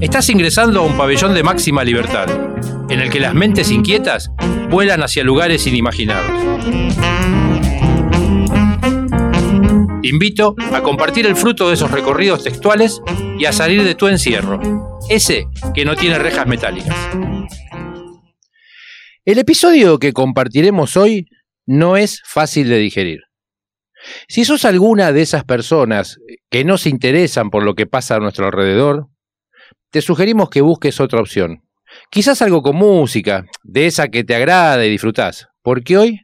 Estás ingresando a un pabellón de máxima libertad, en el que las mentes inquietas vuelan hacia lugares inimaginados. Te invito a compartir el fruto de esos recorridos textuales y a salir de tu encierro, ese que no tiene rejas metálicas. El episodio que compartiremos hoy no es fácil de digerir. Si sos alguna de esas personas que no se interesan por lo que pasa a nuestro alrededor, te sugerimos que busques otra opción. Quizás algo con música, de esa que te agrada y disfrutás, porque hoy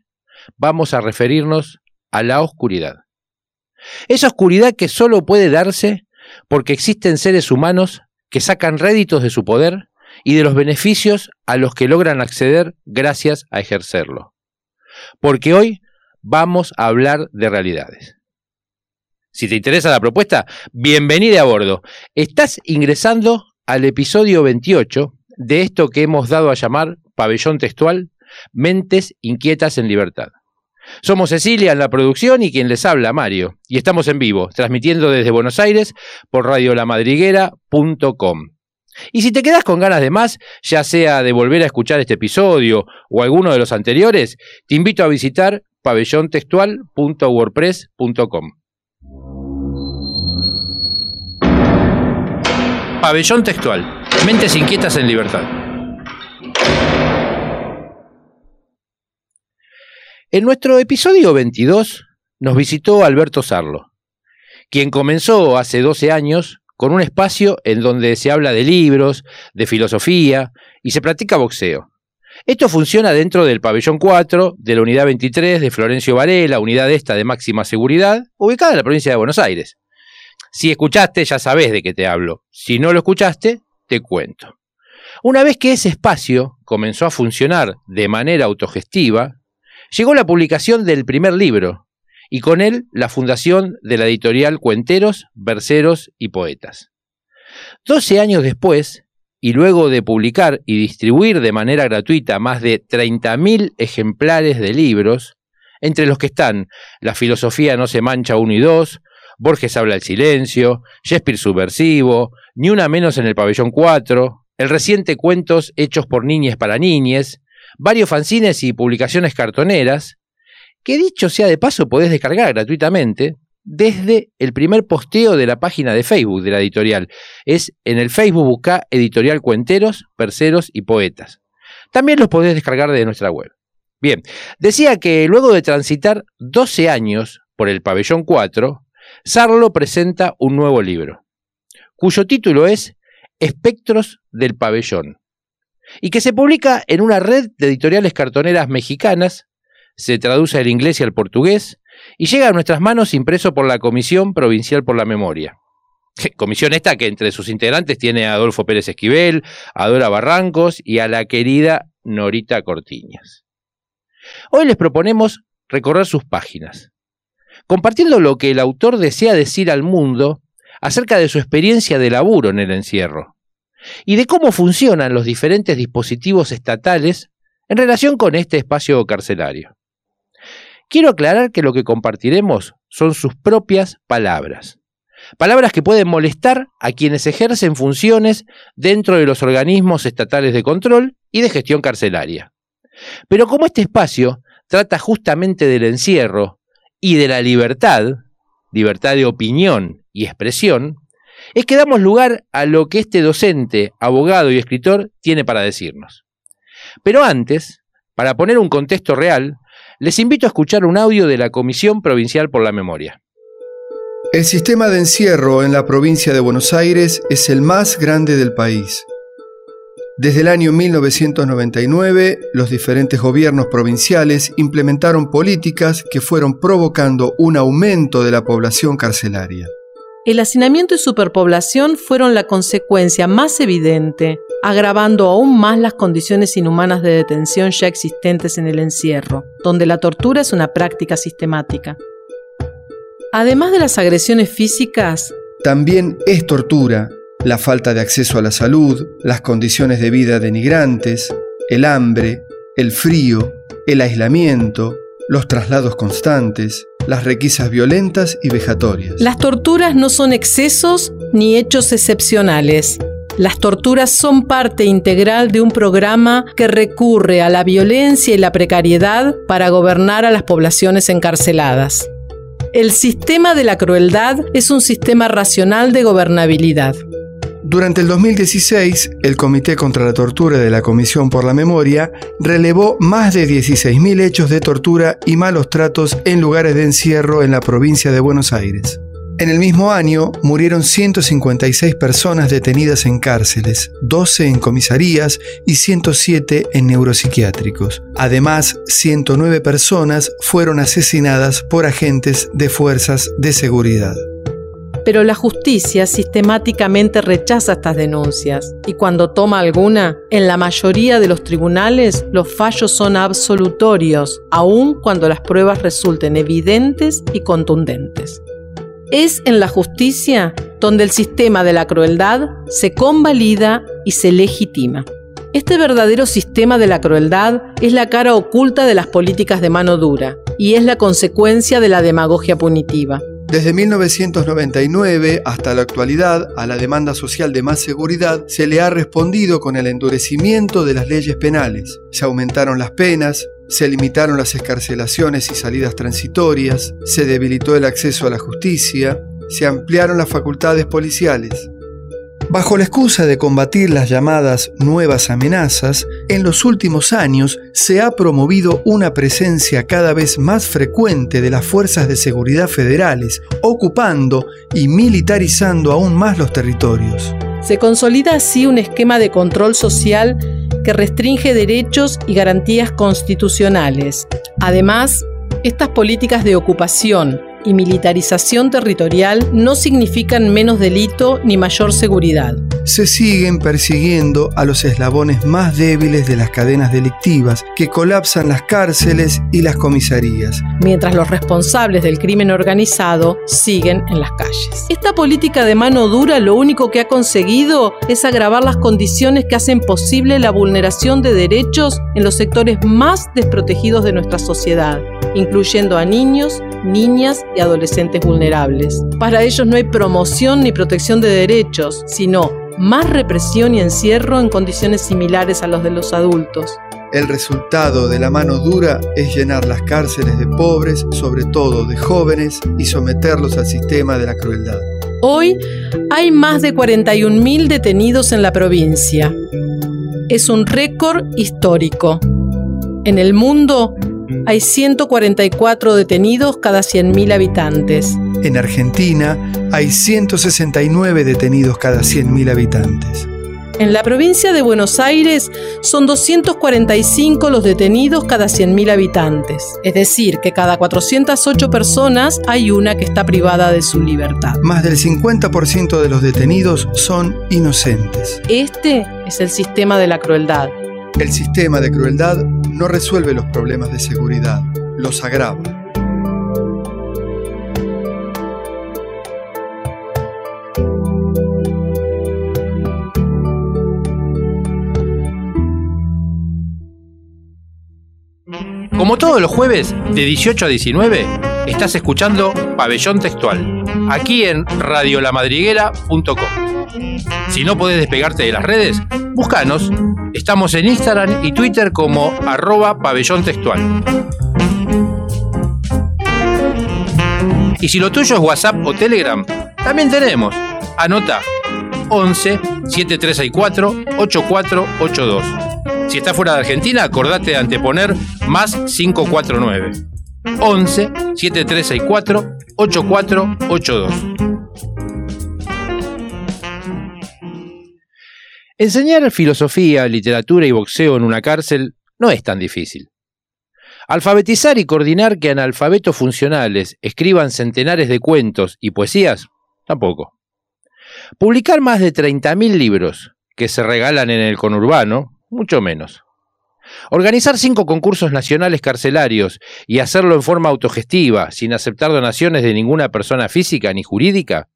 vamos a referirnos a la oscuridad. Esa oscuridad que solo puede darse porque existen seres humanos que sacan réditos de su poder y de los beneficios a los que logran acceder gracias a ejercerlo. Porque hoy vamos a hablar de realidades. Si te interesa la propuesta, bienvenida a bordo. Estás ingresando al episodio 28 de esto que hemos dado a llamar Pabellón Textual, Mentes Inquietas en Libertad. Somos Cecilia en la producción y quien les habla, Mario, y estamos en vivo, transmitiendo desde Buenos Aires por radiolamadriguera.com. Y si te quedas con ganas de más, ya sea de volver a escuchar este episodio o alguno de los anteriores, te invito a visitar pabellontextual.wordpress.com. Pabellón Textual. Mentes inquietas en libertad. En nuestro episodio 22 nos visitó Alberto Sarlo, quien comenzó hace 12 años con un espacio en donde se habla de libros, de filosofía y se practica boxeo. Esto funciona dentro del pabellón 4 de la unidad 23 de Florencio Varela, unidad esta de máxima seguridad, ubicada en la provincia de Buenos Aires. Si escuchaste, ya sabés de qué te hablo. Si no lo escuchaste, te cuento. Una vez que ese espacio comenzó a funcionar de manera autogestiva, llegó la publicación del primer libro y con él la fundación de la editorial Cuenteros, Verseros y Poetas. Doce años después, y luego de publicar y distribuir de manera gratuita más de 30.000 ejemplares de libros, entre los que están La filosofía no se mancha 1 y 2, Borges habla el silencio, Shakespeare subversivo, Ni una menos en el pabellón 4, el reciente Cuentos hechos por niñes para niñes, varios fanzines y publicaciones cartoneras, que dicho sea de paso podés descargar gratuitamente, desde el primer posteo de la página de Facebook de la editorial. Es en el Facebook busca Editorial Cuenteros, Perceros y Poetas. También los podés descargar de nuestra web. Bien, decía que luego de transitar 12 años por el pabellón 4, Sarlo presenta un nuevo libro, cuyo título es Espectros del pabellón, y que se publica en una red de editoriales cartoneras mexicanas, se traduce al inglés y al portugués, y llega a nuestras manos impreso por la Comisión Provincial por la Memoria. Comisión esta que entre sus integrantes tiene a Adolfo Pérez Esquivel, a Dora Barrancos y a la querida Norita Cortiñas. Hoy les proponemos recorrer sus páginas, compartiendo lo que el autor desea decir al mundo acerca de su experiencia de laburo en el encierro y de cómo funcionan los diferentes dispositivos estatales en relación con este espacio carcelario. Quiero aclarar que lo que compartiremos son sus propias palabras. Palabras que pueden molestar a quienes ejercen funciones dentro de los organismos estatales de control y de gestión carcelaria. Pero como este espacio trata justamente del encierro y de la libertad, libertad de opinión y expresión, es que damos lugar a lo que este docente, abogado y escritor tiene para decirnos. Pero antes, para poner un contexto real, les invito a escuchar un audio de la Comisión Provincial por la Memoria. El sistema de encierro en la provincia de Buenos Aires es el más grande del país. Desde el año 1999, los diferentes gobiernos provinciales implementaron políticas que fueron provocando un aumento de la población carcelaria. El hacinamiento y superpoblación fueron la consecuencia más evidente, agravando aún más las condiciones inhumanas de detención ya existentes en el encierro, donde la tortura es una práctica sistemática. Además de las agresiones físicas, también es tortura la falta de acceso a la salud, las condiciones de vida denigrantes, el hambre, el frío, el aislamiento, los traslados constantes, las requisas violentas y vejatorias. Las torturas no son excesos ni hechos excepcionales. Las torturas son parte integral de un programa que recurre a la violencia y la precariedad para gobernar a las poblaciones encarceladas. El sistema de la crueldad es un sistema racional de gobernabilidad. Durante el 2016, el Comité contra la Tortura de la Comisión por la Memoria relevó más de 16.000 hechos de tortura y malos tratos en lugares de encierro en la provincia de Buenos Aires. En el mismo año murieron 156 personas detenidas en cárceles, 12 en comisarías y 107 en neuropsiquiátricos. Además, 109 personas fueron asesinadas por agentes de fuerzas de seguridad. Pero la justicia sistemáticamente rechaza estas denuncias y cuando toma alguna, en la mayoría de los tribunales los fallos son absolutorios, aun cuando las pruebas resulten evidentes y contundentes. Es en la justicia donde el sistema de la crueldad se convalida y se legitima. Este verdadero sistema de la crueldad es la cara oculta de las políticas de mano dura y es la consecuencia de la demagogia punitiva. Desde 1999 hasta la actualidad, a la demanda social de más seguridad se le ha respondido con el endurecimiento de las leyes penales. Se aumentaron las penas, se limitaron las escarcelaciones y salidas transitorias, se debilitó el acceso a la justicia, se ampliaron las facultades policiales. Bajo la excusa de combatir las llamadas nuevas amenazas, en los últimos años se ha promovido una presencia cada vez más frecuente de las fuerzas de seguridad federales, ocupando y militarizando aún más los territorios. Se consolida así un esquema de control social que restringe derechos y garantías constitucionales. Además, estas políticas de ocupación, y militarización territorial no significan menos delito ni mayor seguridad. Se siguen persiguiendo a los eslabones más débiles de las cadenas delictivas que colapsan las cárceles y las comisarías. Mientras los responsables del crimen organizado siguen en las calles. Esta política de mano dura lo único que ha conseguido es agravar las condiciones que hacen posible la vulneración de derechos en los sectores más desprotegidos de nuestra sociedad, incluyendo a niños, niñas y adolescentes vulnerables. Para ellos no hay promoción ni protección de derechos, sino más represión y encierro en condiciones similares a los de los adultos. El resultado de la mano dura es llenar las cárceles de pobres, sobre todo de jóvenes, y someterlos al sistema de la crueldad. Hoy hay más de 41.000 detenidos en la provincia. Es un récord histórico. En el mundo hay 144 detenidos cada 100.000 habitantes. En Argentina hay 169 detenidos cada 100.000 habitantes. En la provincia de Buenos Aires son 245 los detenidos cada 100.000 habitantes, es decir, que cada 408 personas hay una que está privada de su libertad. Más del 50% de los detenidos son inocentes. Este es el sistema de la crueldad. El sistema de crueldad no resuelve los problemas de seguridad, los agrava. Como todos los jueves, de 18 a 19, estás escuchando Pabellón Textual, aquí en radiolamadriguera.com. Si no podés despegarte de las redes, búscanos. Estamos en Instagram y Twitter como arroba pabellón textual. Y si lo tuyo es WhatsApp o Telegram, también tenemos. Anota 11 7364 8482. Si estás fuera de Argentina, acordate de anteponer más 549. 11 7364 8482. Enseñar filosofía, literatura y boxeo en una cárcel no es tan difícil. Alfabetizar y coordinar que analfabetos funcionales escriban centenares de cuentos y poesías, tampoco. Publicar más de 30.000 libros que se regalan en el conurbano, mucho menos. Organizar cinco concursos nacionales carcelarios y hacerlo en forma autogestiva, sin aceptar donaciones de ninguna persona física ni jurídica,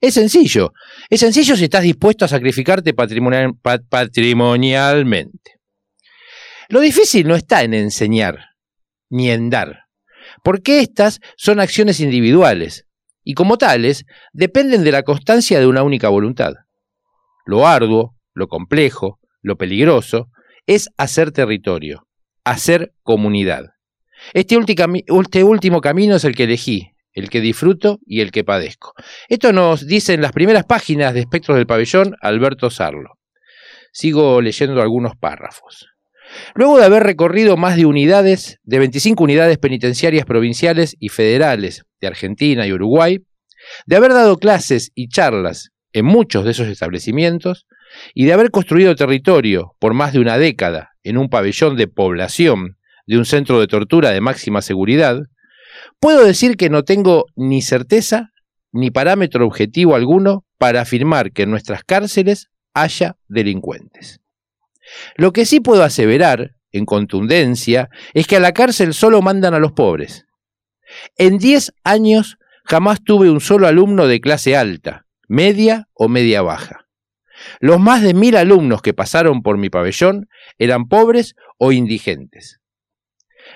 es sencillo. Es sencillo si estás dispuesto a sacrificarte patrimonialmente. Lo difícil no está en enseñar, ni en dar. porque éstas son acciones individuales y como tales dependen de la constancia de una única voluntad. Lo arduo, lo complejo, lo peligroso es hacer territorio, hacer comunidad. Este, este último camino es el que elegí, el que disfruto y el que padezco. Esto nos dice en las primeras páginas de Espectros del Pabellón Alberto Sarlo. Sigo leyendo algunos párrafos. Luego de haber recorrido más de unidades, de 25 unidades penitenciarias provinciales y federales de Argentina y Uruguay, de haber dado clases y charlas en muchos de esos establecimientos, y de haber construido territorio por más de una década en un pabellón de población de un centro de tortura de máxima seguridad, puedo decir que no tengo ni certeza ni parámetro objetivo alguno para afirmar que en nuestras cárceles haya delincuentes. Lo que sí puedo aseverar, en contundencia, es que a la cárcel solo mandan a los pobres. En 10 años jamás tuve un solo alumno de clase alta, media o media baja. Los más de mil alumnos que pasaron por mi pabellón eran pobres o indigentes.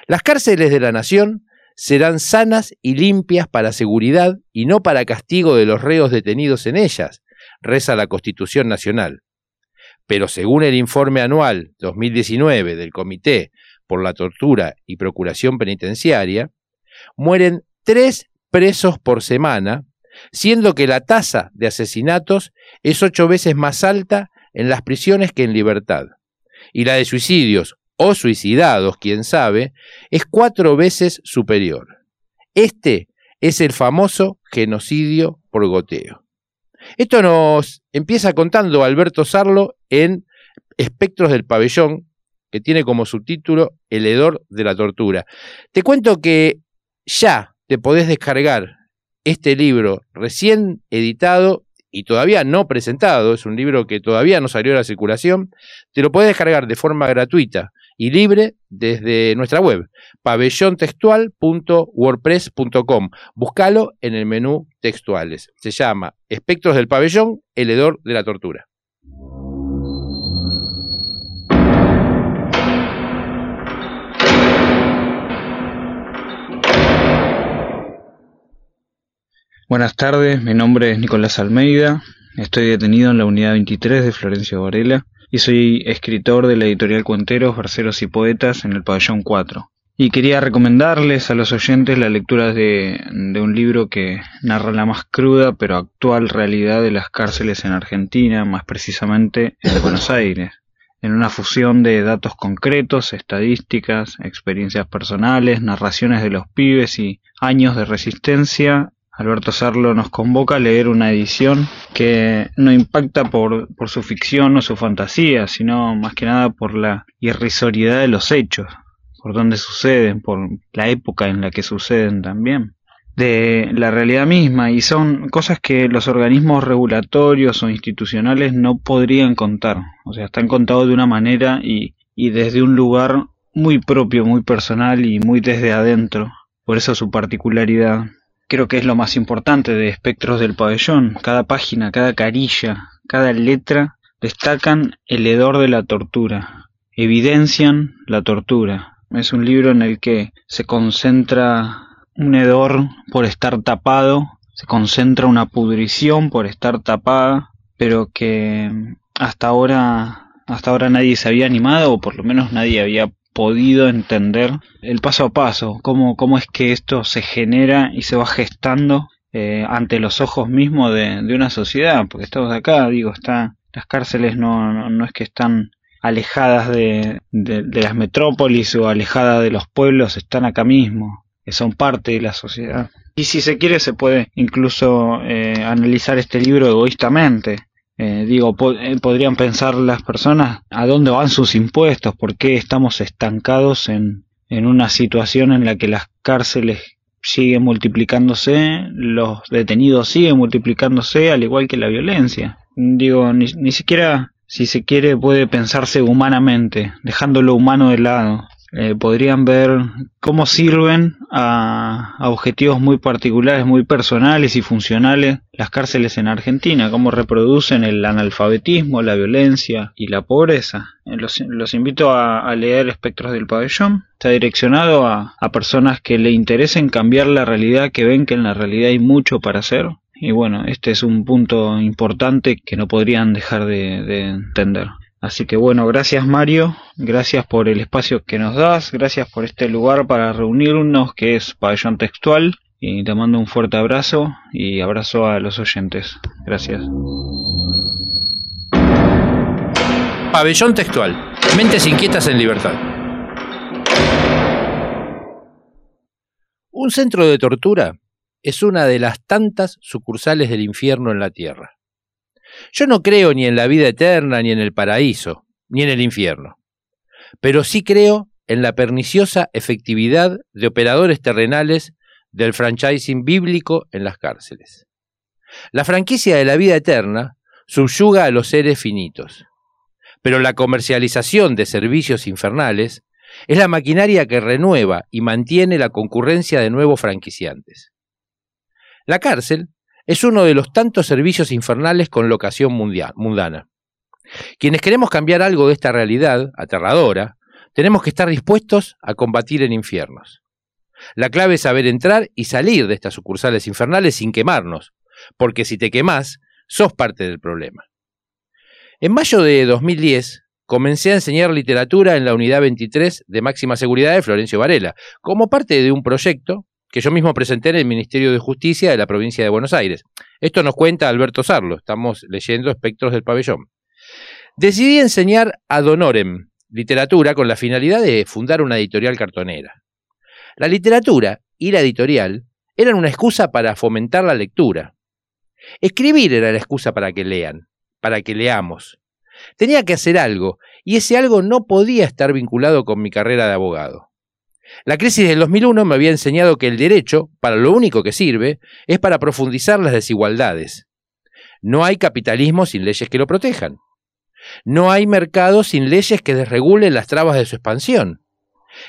Las cárceles de la nación serán sanas y limpias para seguridad y no para castigo de los reos detenidos en ellas, reza la Constitución Nacional. Pero según el informe anual 2019 del Comité por la Tortura y Procuración Penitenciaria, mueren tres presos por semana, siendo que la tasa de asesinatos es ocho veces más alta en las prisiones que en libertad, y la de suicidios o suicidados, quién sabe, es cuatro veces superior. Este es el famoso genocidio por goteo. Esto nos empieza contando Alberto Sarlo en Espectros del Pabellón, que tiene como subtítulo El hedor de la tortura. Te cuento que ya te podés descargar este libro recién editado y todavía no presentado, es un libro que todavía no salió a la circulación, te lo podés descargar de forma gratuita y libre desde nuestra web, pabellontextual.wordpress.com. Búscalo en el menú textuales. Se llama Espectros del pabellón, el hedor de la tortura. Buenas tardes, mi nombre es Nicolás Almeida, estoy detenido en la unidad 23 de Florencio Varela y soy escritor de la editorial Cuenteros, Verseros y Poetas en el pabellón 4. Y quería recomendarles a los oyentes la lectura de, de, un libro que narra la más cruda pero actual realidad de las cárceles en Argentina, más precisamente en Buenos Aires, en una fusión de datos concretos, estadísticas, experiencias personales, narraciones de los pibes y años de resistencia Alberto Sarlo nos convoca a leer una edición que no impacta por, su ficción o su fantasía, sino más que nada por la irrisoriedad de los hechos, por dónde suceden, por la época en la que suceden también de la realidad misma y son cosas que los organismos regulatorios o institucionales no podrían contar. O sea, están contados de una manera y desde un lugar muy propio, muy personal y muy desde adentro. Por eso su particularidad creo que es lo más importante de Espectros del Pabellón. Cada página, cada carilla, cada letra destacan el hedor de la tortura, evidencian la tortura. Es un libro en el que se concentra un hedor por estar tapado, se concentra una pudrición por estar tapada, pero que hasta ahora hasta ahora nadie se había animado o por lo menos nadie había podido entender el paso a paso, cómo, cómo es que esto se genera y se va gestando eh, ante los ojos mismos de, una sociedad, porque estamos acá, digo, está, las cárceles no, no, es que están alejadas de, de, las metrópolis o alejadas de los pueblos, están acá mismo, que son parte de la sociedad. Y si se quiere se puede incluso eh, analizar este libro egoístamente, eh, digo, eh, podrían pensar las personas a dónde van sus impuestos, por qué estamos estancados en, en una situación en la que las cárceles siguen multiplicándose, los detenidos siguen multiplicándose, al igual que la violencia. Digo, ni, ni siquiera, si se quiere, puede pensarse humanamente, dejando lo humano de lado. Eh, podrían ver cómo sirven a, objetivos muy particulares, muy personales y funcionales las cárceles en Argentina, cómo reproducen el analfabetismo, la violencia y la pobreza. Eh, los, invito a, leer Espectros del Pabellón. Está direccionado a, personas que le interesen cambiar la realidad, que ven que en la realidad hay mucho para hacer. Y bueno, este es un punto importante que no podrían dejar de entender. Así que bueno, gracias Mario, gracias por el espacio que nos das, gracias por este lugar para reunirnos que es Pabellón Textual y te mando un fuerte abrazo y abrazo a los oyentes. Gracias. Pabellón Textual, mentes inquietas en libertad. Un centro de tortura es una de las tantas sucursales del infierno en la Tierra. Yo no creo ni en la vida eterna, ni en el paraíso, ni en el infierno, pero sí creo en la perniciosa efectividad de operadores terrenales del franchising bíblico en las cárceles. La franquicia de la vida eterna subyuga a los seres finitos, pero la comercialización de servicios infernales es la maquinaria que renueva y mantiene la concurrencia de nuevos franquiciantes. La cárcel es uno de los tantos servicios infernales con locación mundial, mundana. Quienes queremos cambiar algo de esta realidad aterradora, tenemos que estar dispuestos a combatir en infiernos. La clave es saber entrar y salir de estas sucursales infernales sin quemarnos, porque si te quemás, sos parte del problema. En mayo de 2010 comencé a enseñar literatura en la unidad 23 de máxima seguridad de Florencio Varela, como parte de un proyecto que yo mismo presenté en el Ministerio de Justicia de la provincia de Buenos Aires. Esto nos cuenta Alberto Sarlo, estamos leyendo Espectros del Pabellón. Decidí enseñar a Donorem literatura con la finalidad de fundar una editorial cartonera. La literatura y la editorial eran una excusa para fomentar la lectura. Escribir era la excusa para que lean, para que leamos. Tenía que hacer algo, y ese algo no podía estar vinculado con mi carrera de abogado. La crisis del 2001 me había enseñado que el derecho, para lo único que sirve, es para profundizar las desigualdades. No hay capitalismo sin leyes que lo protejan. No hay mercado sin leyes que desregulen las trabas de su expansión.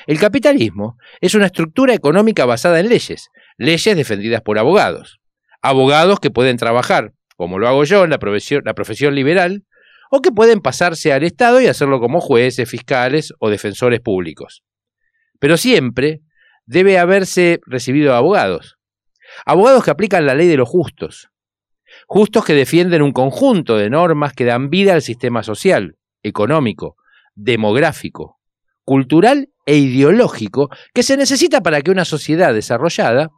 El capitalismo es una estructura económica basada en leyes, leyes defendidas por abogados. Abogados que pueden trabajar, como lo hago yo en la profesión, la profesión liberal, o que pueden pasarse al Estado y hacerlo como jueces, fiscales o defensores públicos. Pero siempre debe haberse recibido abogados. Abogados que aplican la ley de los justos. Justos que defienden un conjunto de normas que dan vida al sistema social, económico, demográfico, cultural e ideológico que se necesita para que una sociedad desarrollada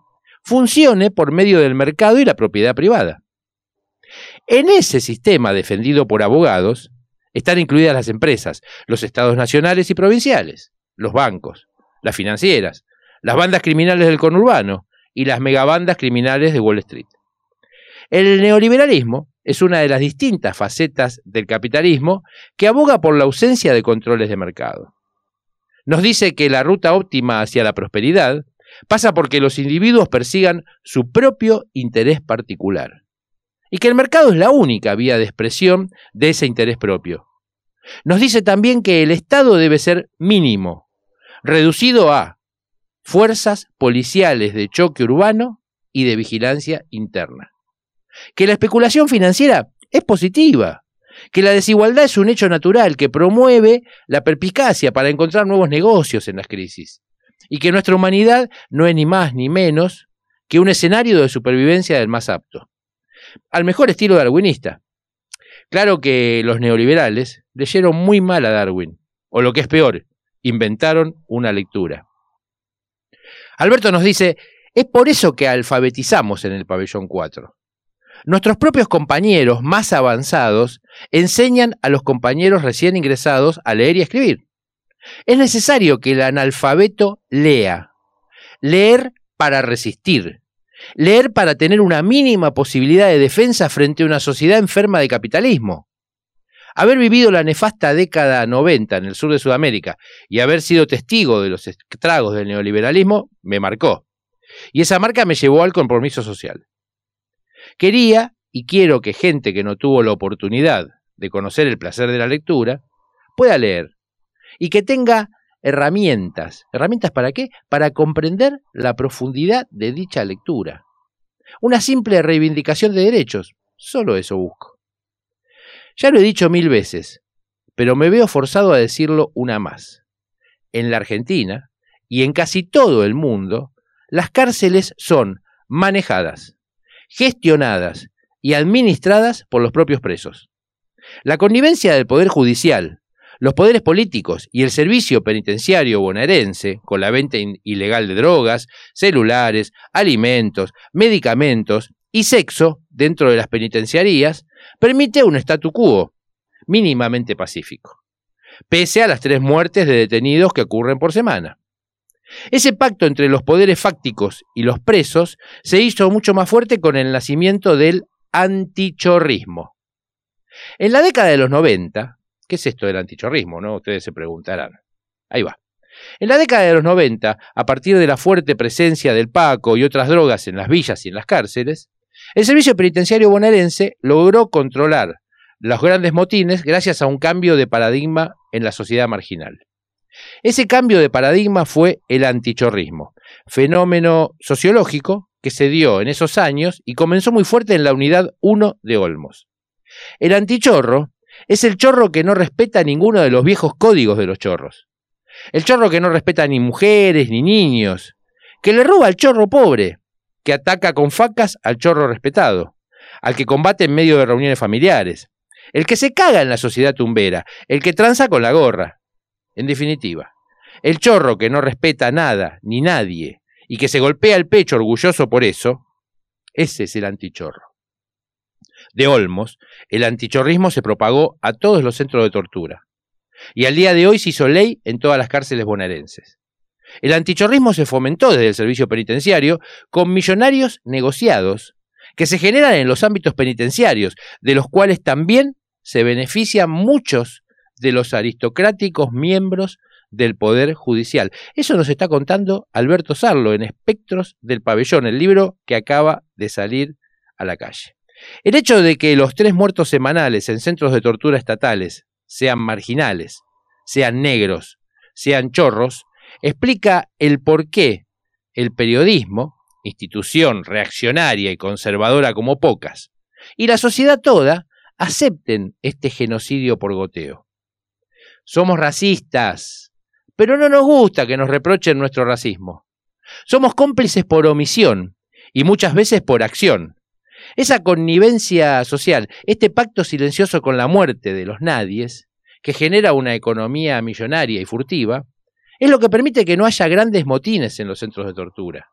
funcione por medio del mercado y la propiedad privada. En ese sistema defendido por abogados están incluidas las empresas, los estados nacionales y provinciales, los bancos, las financieras, las bandas criminales del conurbano y las megabandas criminales de Wall Street. El neoliberalismo es una de las distintas facetas del capitalismo que aboga por la ausencia de controles de mercado. Nos dice que la ruta óptima hacia la prosperidad pasa porque los individuos persigan su propio interés particular y que el mercado es la única vía de expresión de ese interés propio. Nos dice también que el Estado debe ser mínimo, reducido a fuerzas policiales de choque urbano y de vigilancia interna. Que la especulación financiera es positiva, que la desigualdad es un hecho natural que promueve la perpicacia para encontrar nuevos negocios en las crisis, y que nuestra humanidad no es ni más ni menos que un escenario de supervivencia del más apto, al mejor estilo darwinista. Claro que los neoliberales leyeron muy mal a Darwin, o lo que es peor, inventaron una lectura. Alberto nos dice, es por eso que alfabetizamos en el pabellón 4. Nuestros propios compañeros más avanzados enseñan a los compañeros recién ingresados a leer y escribir. Es necesario que el analfabeto lea. Leer para resistir. Leer para tener una mínima posibilidad de defensa frente a una sociedad enferma de capitalismo. Haber vivido la nefasta década 90 en el sur de Sudamérica y haber sido testigo de los estragos del neoliberalismo me marcó. Y esa marca me llevó al compromiso social. Quería y quiero que gente que no tuvo la oportunidad de conocer el placer de la lectura pueda leer y que tenga herramientas. ¿Herramientas para qué? Para comprender la profundidad de dicha lectura. Una simple reivindicación de derechos. Solo eso busco. Ya lo he dicho mil veces, pero me veo forzado a decirlo una más. En la Argentina, y en casi todo el mundo, las cárceles son manejadas, gestionadas y administradas por los propios presos. La connivencia del Poder Judicial, los poderes políticos y el servicio penitenciario bonaerense, con la venta ilegal de drogas, celulares, alimentos, medicamentos y sexo dentro de las penitenciarías, permite un statu quo mínimamente pacífico, pese a las tres muertes de detenidos que ocurren por semana. Ese pacto entre los poderes fácticos y los presos se hizo mucho más fuerte con el nacimiento del antichorrismo. En la década de los 90, ¿qué es esto del antichorrismo? No? Ustedes se preguntarán. Ahí va. En la década de los 90, a partir de la fuerte presencia del Paco y otras drogas en las villas y en las cárceles, el servicio penitenciario bonaerense logró controlar los grandes motines gracias a un cambio de paradigma en la sociedad marginal. Ese cambio de paradigma fue el antichorrismo, fenómeno sociológico que se dio en esos años y comenzó muy fuerte en la unidad 1 de Olmos. El antichorro es el chorro que no respeta ninguno de los viejos códigos de los chorros. El chorro que no respeta ni mujeres ni niños, que le roba al chorro pobre, que ataca con facas al chorro respetado, al que combate en medio de reuniones familiares, el que se caga en la sociedad tumbera, el que tranza con la gorra, en definitiva, el chorro que no respeta nada ni nadie y que se golpea el pecho orgulloso por eso, ese es el antichorro. De Olmos, el antichorrismo se propagó a todos los centros de tortura y al día de hoy se hizo ley en todas las cárceles bonaerenses. El antichorrismo se fomentó desde el servicio penitenciario con millonarios negociados que se generan en los ámbitos penitenciarios, de los cuales también se benefician muchos de los aristocráticos miembros del Poder Judicial. Eso nos está contando Alberto Sarlo en Espectros del Pabellón, el libro que acaba de salir a la calle. El hecho de que los tres muertos semanales en centros de tortura estatales sean marginales, sean negros, sean chorros, explica el por qué el periodismo, institución reaccionaria y conservadora como pocas, y la sociedad toda acepten este genocidio por goteo. Somos racistas, pero no nos gusta que nos reprochen nuestro racismo. Somos cómplices por omisión y muchas veces por acción. Esa connivencia social, este pacto silencioso con la muerte de los nadies, que genera una economía millonaria y furtiva, es lo que permite que no haya grandes motines en los centros de tortura,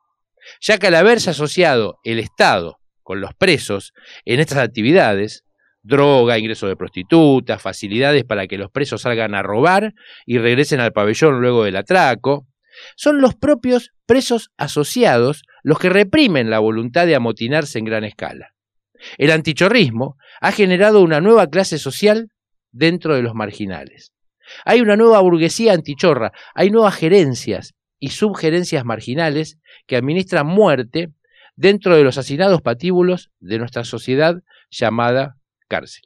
ya que al haberse asociado el Estado con los presos en estas actividades, droga, ingreso de prostitutas, facilidades para que los presos salgan a robar y regresen al pabellón luego del atraco. Son los propios presos asociados los que reprimen la voluntad de amotinarse en gran escala. El antichorrismo ha generado una nueva clase social dentro de los marginales. Hay una nueva burguesía antichorra, hay nuevas gerencias y subgerencias marginales que administran muerte dentro de los hacinados patíbulos de nuestra sociedad llamada cárcel.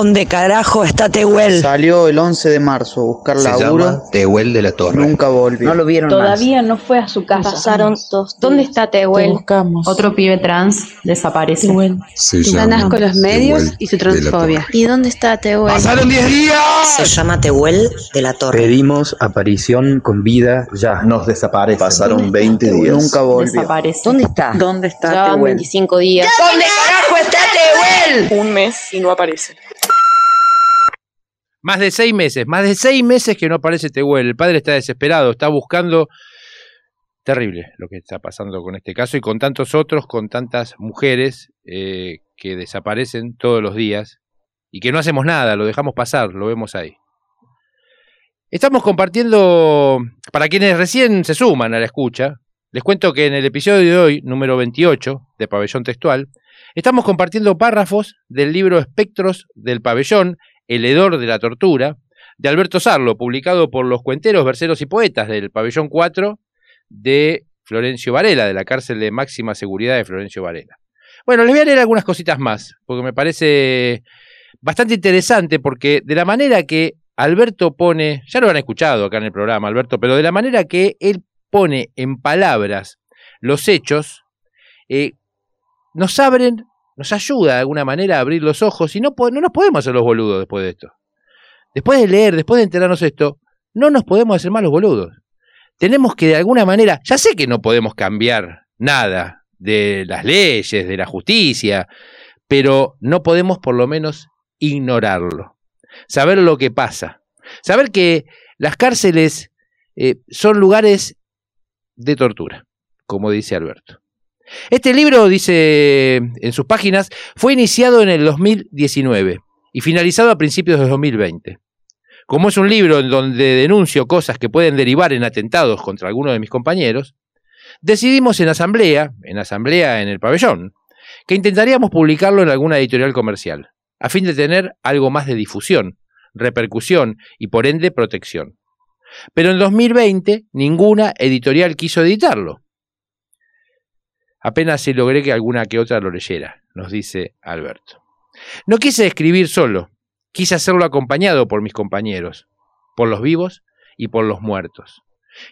¿Dónde carajo está Tehuel? Salió el 11 de marzo a buscar Se laburo. llama Tehuel de la Torre. Nunca volvió. No lo vieron Todavía no fue a su casa. Pasaron dos ¿Dónde está Tehuel? buscamos. Otro pibe trans desaparece. Se Ganas llama con los medios Tehuel y su de la transfobia. Torre. ¿Y dónde está Tehuel? ¡Pasaron 10 días! Se llama Tehuel de la Torre. Pedimos aparición con vida ya. Nos desaparece. Pasaron 20 días. Nunca volvió. Desaparece. ¿Dónde está? ¿Dónde está Tehuel? 25 días. ¿Dónde carajo está Tehuel? Un mes y no aparece. Más de seis meses, más de seis meses que no aparece Tehuel. El padre está desesperado, está buscando. Terrible lo que está pasando con este caso y con tantos otros, con tantas mujeres eh, que desaparecen todos los días y que no hacemos nada, lo dejamos pasar, lo vemos ahí. Estamos compartiendo, para quienes recién se suman a la escucha, les cuento que en el episodio de hoy, número 28 de Pabellón Textual, estamos compartiendo párrafos del libro Espectros del Pabellón, El hedor de la tortura, de Alberto Sarlo, publicado por los cuenteros, verseros y poetas del Pabellón 4 de Florencio Varela, de la cárcel de máxima seguridad de Florencio Varela. Bueno, les voy a leer algunas cositas más, porque me parece bastante interesante, porque de la manera que Alberto pone, ya lo han escuchado acá en el programa, Alberto, pero de la manera que él pone en palabras los hechos, eh, nos abren, nos ayuda de alguna manera a abrir los ojos y no, no nos podemos hacer los boludos después de esto. Después de leer, después de enterarnos esto, no nos podemos hacer más los boludos. Tenemos que de alguna manera, ya sé que no podemos cambiar nada de las leyes, de la justicia, pero no podemos por lo menos ignorarlo. Saber lo que pasa. Saber que las cárceles eh, son lugares de tortura, como dice Alberto. Este libro, dice en sus páginas, fue iniciado en el 2019 y finalizado a principios de 2020. Como es un libro en donde denuncio cosas que pueden derivar en atentados contra alguno de mis compañeros, decidimos en asamblea, en asamblea en el pabellón, que intentaríamos publicarlo en alguna editorial comercial, a fin de tener algo más de difusión, repercusión y por ende protección. Pero en 2020 ninguna editorial quiso editarlo. Apenas si logré que alguna que otra lo leyera, nos dice Alberto. No quise escribir solo, quise hacerlo acompañado por mis compañeros, por los vivos y por los muertos.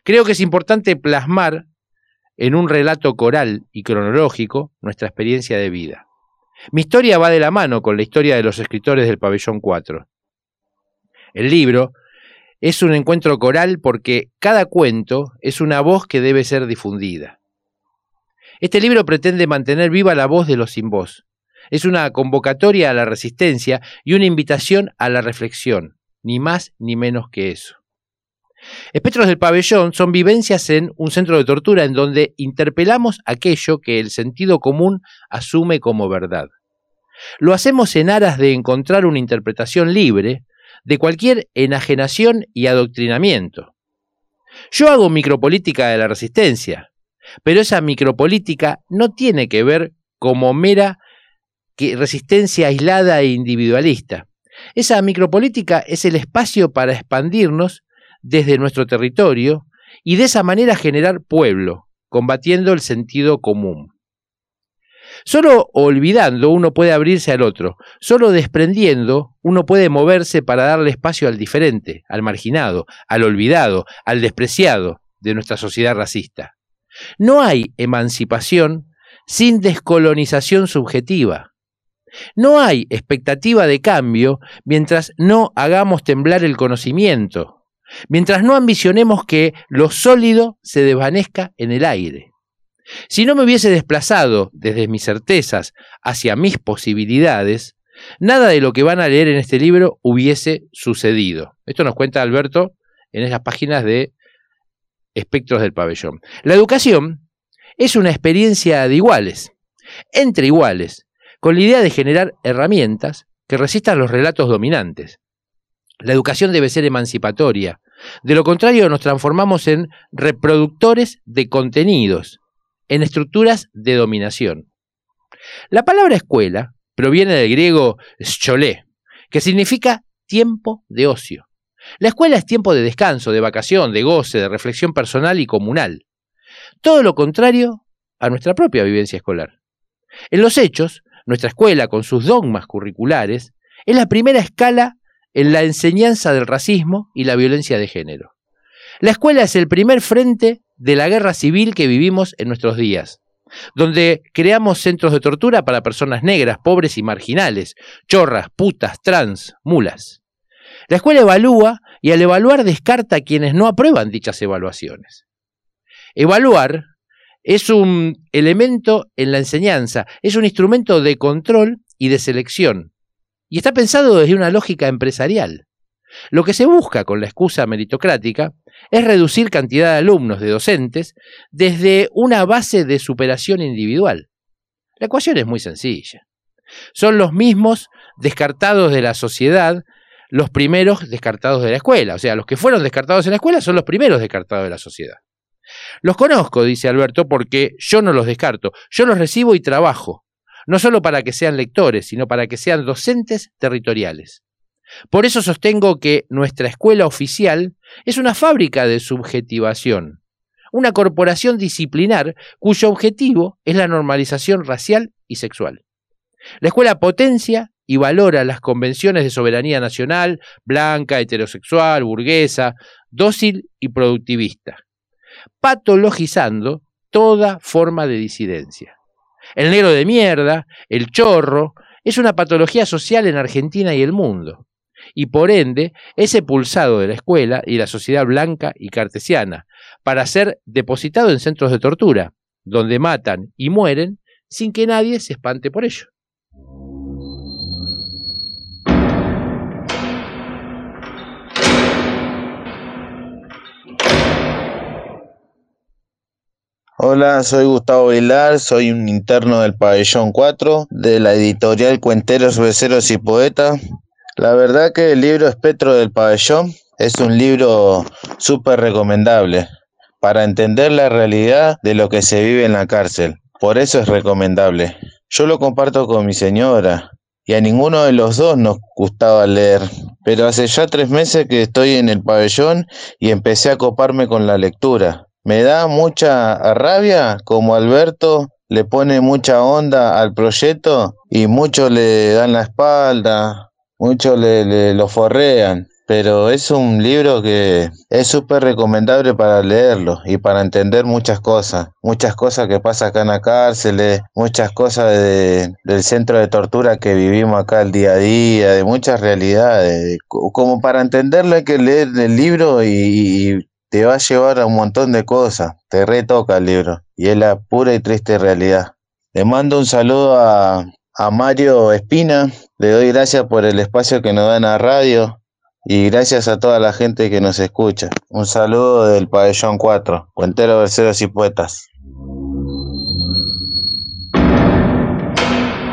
Creo que es importante plasmar en un relato coral y cronológico nuestra experiencia de vida. Mi historia va de la mano con la historia de los escritores del pabellón 4. El libro es un encuentro coral porque cada cuento es una voz que debe ser difundida. Este libro pretende mantener viva la voz de los sin voz. Es una convocatoria a la resistencia y una invitación a la reflexión, ni más ni menos que eso. Espectros del pabellón son vivencias en un centro de tortura en donde interpelamos aquello que el sentido común asume como verdad. Lo hacemos en aras de encontrar una interpretación libre de cualquier enajenación y adoctrinamiento. Yo hago micropolítica de la resistencia, pero esa micropolítica no tiene que ver como mera resistencia aislada e individualista. Esa micropolítica es el espacio para expandirnos desde nuestro territorio y de esa manera generar pueblo, combatiendo el sentido común. Solo olvidando uno puede abrirse al otro, solo desprendiendo uno puede moverse para darle espacio al diferente, al marginado, al olvidado, al despreciado de nuestra sociedad racista. No hay emancipación sin descolonización subjetiva. No hay expectativa de cambio mientras no hagamos temblar el conocimiento, mientras no ambicionemos que lo sólido se desvanezca en el aire. Si no me hubiese desplazado desde mis certezas hacia mis posibilidades, nada de lo que van a leer en este libro hubiese sucedido. Esto nos cuenta Alberto en esas páginas de Espectros del Pabellón. La educación es una experiencia de iguales, entre iguales, con la idea de generar herramientas que resistan los relatos dominantes. La educación debe ser emancipatoria. De lo contrario, nos transformamos en reproductores de contenidos, en estructuras de dominación. La palabra escuela proviene del griego scholé, que significa tiempo de ocio. La escuela es tiempo de descanso, de vacación, de goce, de reflexión personal y comunal. Todo lo contrario a nuestra propia vivencia escolar. En los hechos, nuestra escuela, con sus dogmas curriculares, Es la primera escala en la enseñanza del racismo y la violencia de género. La escuela es el primer frente de la guerra civil que vivimos en nuestros días, donde creamos centros de tortura para personas negras, pobres y marginales, chorras, putas, trans, mulas. La escuela evalúa y al evaluar descarta a quienes no aprueban dichas evaluaciones. Evaluar es un elemento en la enseñanza, es un instrumento de control y de selección, y está pensado desde una lógica empresarial. Lo que se busca con la excusa meritocrática es reducir cantidad de alumnos, de docentes, desde una base de superación individual. La ecuación es muy sencilla. Son los mismos descartados de la sociedad, los primeros descartados de la escuela. O sea, los que fueron descartados en la escuela son los primeros descartados de la sociedad. Los conozco, dice Alberto, porque yo no los descarto, yo los recibo y trabajo, no solo para que sean lectores, sino para que sean docentes territoriales. Por eso sostengo que nuestra escuela oficial es una fábrica de subjetivación, una corporación disciplinar cuyo objetivo es la normalización racial y sexual. La escuela potencia y valora las convenciones de soberanía nacional, blanca, heterosexual, burguesa, dócil y productivista, patologizando toda forma de disidencia. El negro de mierda, el chorro, es una patología social en Argentina y el mundo y por ende es expulsado de la escuela y la sociedad blanca y cartesiana para ser depositado en centros de tortura, donde matan y mueren sin que nadie se espante por ello. Hola, soy Gustavo Vilar, soy un interno del pabellón 4 de la editorial Cuenteros, Beceros y Poetas. La verdad que el libro Espectro del Pabellón es un libro súper recomendable para entender la realidad de lo que se vive en la cárcel. Por eso es recomendable. Yo lo comparto con mi señora y a ninguno de los dos nos gustaba leer, pero hace ya tres meses que estoy en el pabellón y empecé a coparme con la lectura. Me da mucha rabia como Alberto le pone mucha onda al proyecto y muchos le dan la espalda, muchos le, lo forrean. Pero es un libro que es súper recomendable para leerlo y para entender muchas cosas. Muchas cosas que pasan acá en la cárcel, muchas cosas de, del centro de tortura que vivimos acá el día a día, de muchas realidades. Como para entenderlo hay que leer el libro y te va a llevar a un montón de cosas. Te retoca el libro y es la pura y triste realidad. Le mando un saludo a, a Mario Espina. Le doy gracias por el espacio que nos dan a radio y gracias a toda la gente que nos escucha. Un saludo del pabellón 4, Cuentero, Verseros y Poetas.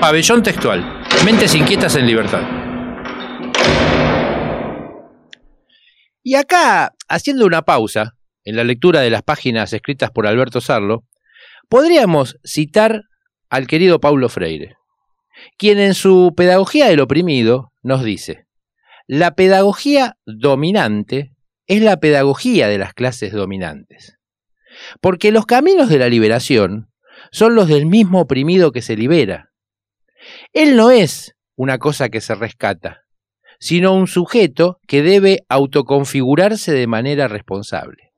Pabellón textual. Mentes inquietas en libertad. Y acá, haciendo una pausa en la lectura de las páginas escritas por Alberto Sarlo, podríamos citar al querido Paulo Freire, quien en su Pedagogía del Oprimido nos dice, la pedagogía dominante es la pedagogía de las clases dominantes, porque los caminos de la liberación son los del mismo oprimido que se libera. Él no es una cosa que se rescata, sino un sujeto que debe autoconfigurarse de manera responsable.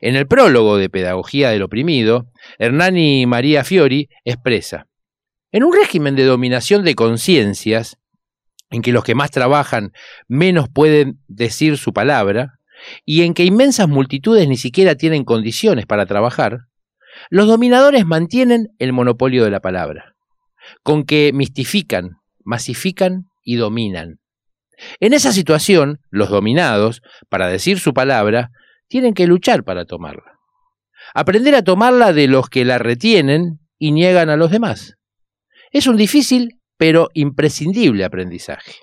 En el prólogo de Pedagogía del Oprimido, Hernani María Fiori expresa, en un régimen de dominación de conciencias, en que los que más trabajan menos pueden decir su palabra, y en que inmensas multitudes ni siquiera tienen condiciones para trabajar, los dominadores mantienen el monopolio de la palabra, con que mistifican, masifican y dominan. En esa situación, los dominados, para decir su palabra, tienen que luchar para tomarla. Aprender a tomarla de los que la retienen y niegan a los demás. Es un difícil pero imprescindible aprendizaje.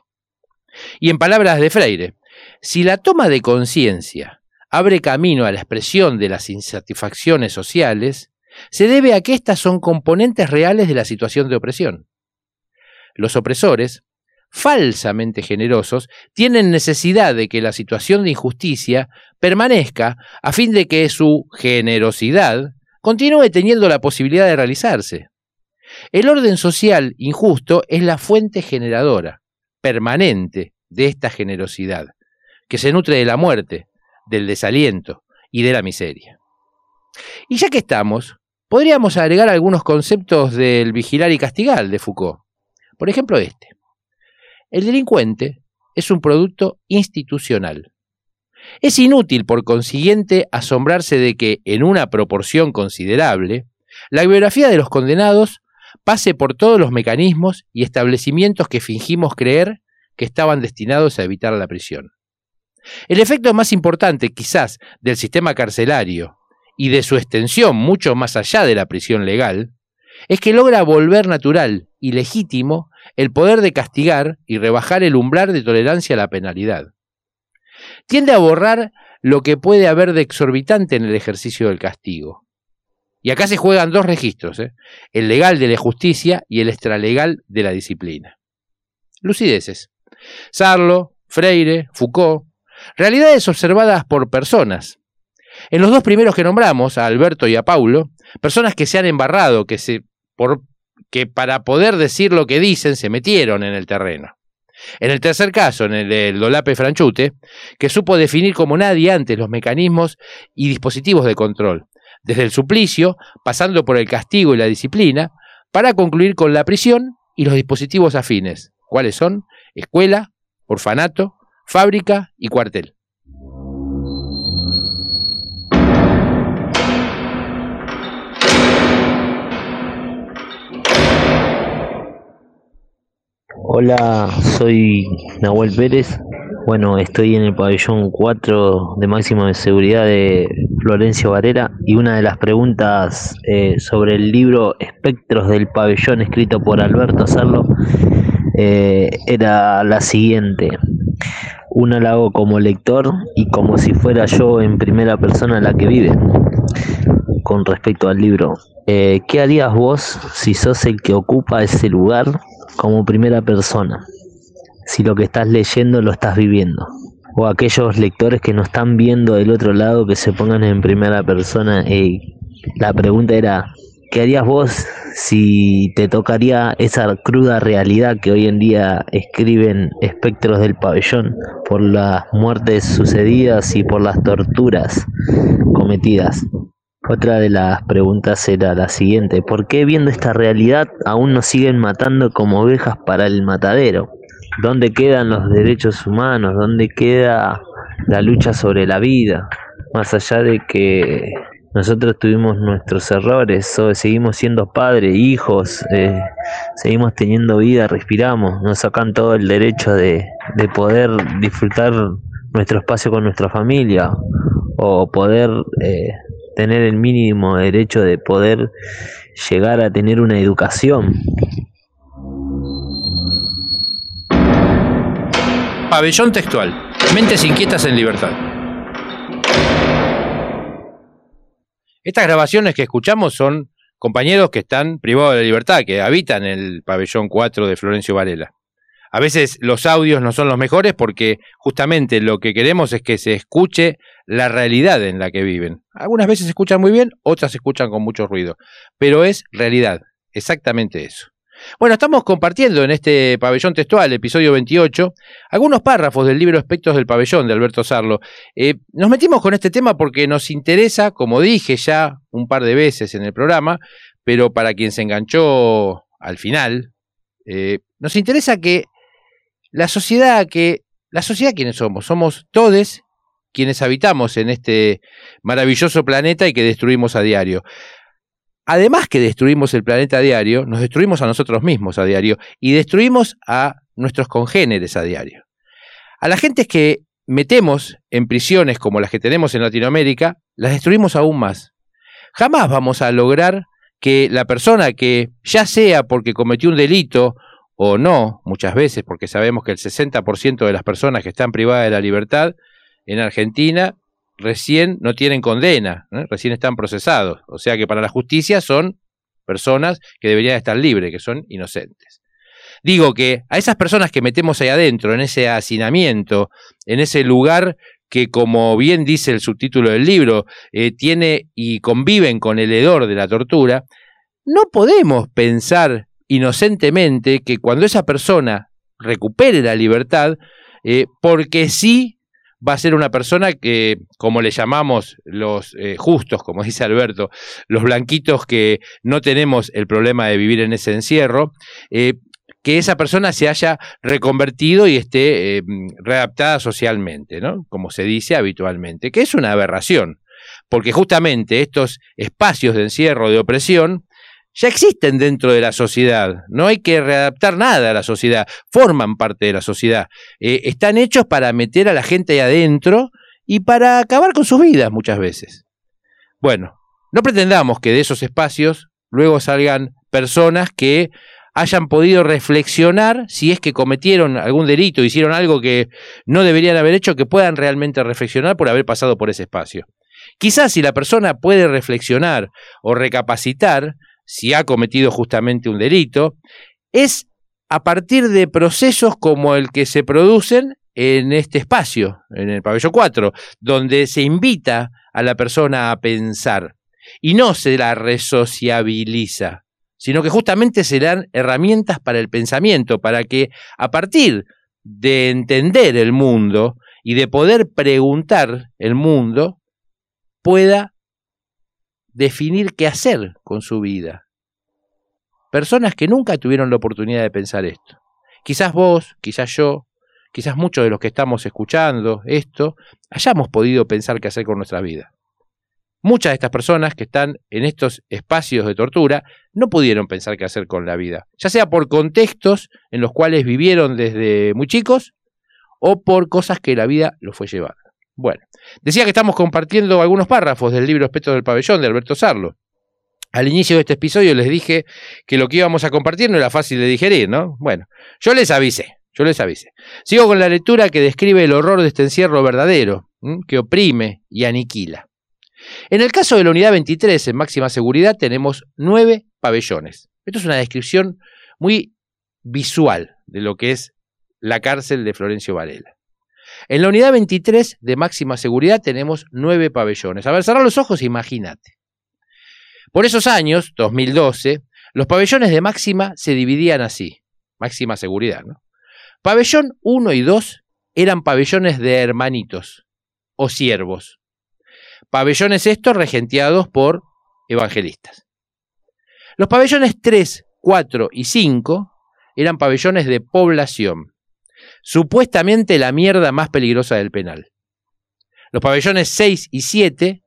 Y en palabras de Freire, si la toma de conciencia abre camino a la expresión de las insatisfacciones sociales, se debe a que éstas son componentes reales de la situación de opresión. Los opresores, falsamente generosos, tienen necesidad de que la situación de injusticia permanezca a fin de que su generosidad continúe teniendo la posibilidad de realizarse. El orden social injusto es la fuente generadora, permanente de esta generosidad, que se nutre de la muerte, del desaliento y de la miseria. Y ya que estamos, podríamos agregar algunos conceptos del vigilar y castigar de Foucault. Por ejemplo, este. El delincuente es un producto institucional. Es inútil, por consiguiente, asombrarse de que, en una proporción considerable, la biografía de los condenados pase por todos los mecanismos y establecimientos que fingimos creer que estaban destinados a evitar la prisión. El efecto más importante, quizás, del sistema carcelario y de su extensión mucho más allá de la prisión legal, es que logra volver natural y legítimo el poder de castigar y rebajar el umbral de tolerancia a la penalidad. Tiende a borrar lo que puede haber de exorbitante en el ejercicio del castigo. Y acá se juegan dos registros, ¿eh? el legal de la justicia y el extralegal de la disciplina. Lucideces. Sarlo, Freire, Foucault, realidades observadas por personas. En los dos primeros que nombramos, a Alberto y a Paulo, personas que se han embarrado, que, se, por, que para poder decir lo que dicen se metieron en el terreno. En el tercer caso, en el del Dolape Franchute, que supo definir como nadie antes los mecanismos y dispositivos de control, desde el suplicio, pasando por el castigo y la disciplina, para concluir con la prisión y los dispositivos afines, cuáles son escuela, orfanato, fábrica y cuartel. Hola, soy Nahuel Pérez. Bueno, estoy en el pabellón 4 de máxima seguridad de Florencio Varela y una de las preguntas eh, sobre el libro Espectros del pabellón escrito por Alberto Sarlo eh, era la siguiente. Una la hago como lector y como si fuera yo en primera persona la que vive con respecto al libro. Eh, ¿Qué harías vos si sos el que ocupa ese lugar como primera persona, si lo que estás leyendo lo estás viviendo. O aquellos lectores que no están viendo del otro lado que se pongan en primera persona. y la pregunta era, ¿qué harías vos si te tocaría esa cruda realidad que hoy en día escriben espectros del pabellón por las muertes sucedidas y por las torturas cometidas? Otra de las preguntas era la siguiente, ¿por qué viendo esta realidad aún nos siguen matando como ovejas para el matadero? ¿Dónde quedan los derechos humanos? ¿Dónde queda la lucha sobre la vida? Más allá de que nosotros tuvimos nuestros errores, seguimos siendo padres, hijos, eh, seguimos teniendo vida, respiramos, nos sacan todo el derecho de, de poder disfrutar nuestro espacio con nuestra familia o poder eh, tener el mínimo derecho de poder llegar a tener una educación. Pabellón textual. Mentes inquietas en libertad. Estas grabaciones que escuchamos son compañeros que están privados de libertad, que habitan el pabellón 4 de Florencio Varela. A veces los audios no son los mejores porque justamente lo que queremos es que se escuche la realidad en la que viven. Algunas veces se escuchan muy bien, otras se escuchan con mucho ruido, pero es realidad, exactamente eso. Bueno, estamos compartiendo en este pabellón textual, episodio 28, algunos párrafos del libro Aspectos del pabellón de Alberto Sarlo. Eh, nos metimos con este tema porque nos interesa, como dije ya un par de veces en el programa, pero para quien se enganchó al final, eh, nos interesa que la sociedad que la sociedad quiénes somos, somos todos quienes habitamos en este maravilloso planeta y que destruimos a diario. Además que destruimos el planeta a diario, nos destruimos a nosotros mismos a diario y destruimos a nuestros congéneres a diario. A las gentes que metemos en prisiones como las que tenemos en Latinoamérica, las destruimos aún más. Jamás vamos a lograr que la persona que, ya sea porque cometió un delito o no, muchas veces, porque sabemos que el 60% de las personas que están privadas de la libertad en Argentina recién no tienen condena, ¿eh? recién están procesados. O sea que para la justicia son personas que deberían estar libres, que son inocentes. Digo que a esas personas que metemos ahí adentro, en ese hacinamiento, en ese lugar que, como bien dice el subtítulo del libro, eh, tiene y conviven con el hedor de la tortura, no podemos pensar inocentemente que cuando esa persona recupere la libertad, eh, porque sí va a ser una persona que, como le llamamos los eh, justos, como dice Alberto, los blanquitos que no tenemos el problema de vivir en ese encierro, eh, que esa persona se haya reconvertido y esté readaptada socialmente, ¿no? Como se dice habitualmente, que es una aberración, porque justamente estos espacios de encierro, de opresión, ya existen dentro de la sociedad, no hay que readaptar nada a la sociedad, forman parte de la sociedad, eh, están hechos para meter a la gente adentro y para acabar con sus vidas muchas veces. Bueno, no pretendamos que de esos espacios luego salgan personas que hayan podido reflexionar si es que cometieron algún delito, hicieron algo que no deberían haber hecho, que puedan realmente reflexionar por haber pasado por ese espacio. Quizás si la persona puede reflexionar o recapacitar si ha cometido justamente un delito, es a partir de procesos como el que se producen en este espacio, en el pabellón 4, donde se invita a la persona a pensar. Y no se la resociabiliza, sino que justamente serán herramientas para el pensamiento, para que a partir de entender el mundo y de poder preguntar el mundo, pueda definir qué hacer con su vida. Personas que nunca tuvieron la oportunidad de pensar esto. Quizás vos, quizás yo, quizás muchos de los que estamos escuchando esto, hayamos podido pensar qué hacer con nuestra vida. Muchas de estas personas que están en estos espacios de tortura no pudieron pensar qué hacer con la vida, ya sea por contextos en los cuales vivieron desde muy chicos o por cosas que la vida los fue llevando. Bueno, decía que estamos compartiendo algunos párrafos del libro Espectro del Pabellón de Alberto Sarlo. Al inicio de este episodio les dije que lo que íbamos a compartir no era fácil de digerir, ¿no? Bueno, yo les avisé, yo les avisé. Sigo con la lectura que describe el horror de este encierro verdadero, que oprime y aniquila. En el caso de la unidad 23, en máxima seguridad, tenemos nueve pabellones. Esto es una descripción muy visual de lo que es la cárcel de Florencio Varela. En la unidad 23 de máxima seguridad tenemos nueve pabellones. A ver, cerrar los ojos, imagínate. Por esos años, 2012, los pabellones de máxima se dividían así, máxima seguridad, ¿no? Pabellón 1 y 2 eran pabellones de hermanitos o siervos. Pabellones estos regenteados por evangelistas. Los pabellones 3, 4 y 5 eran pabellones de población, supuestamente la mierda más peligrosa del penal. Los pabellones 6 y 7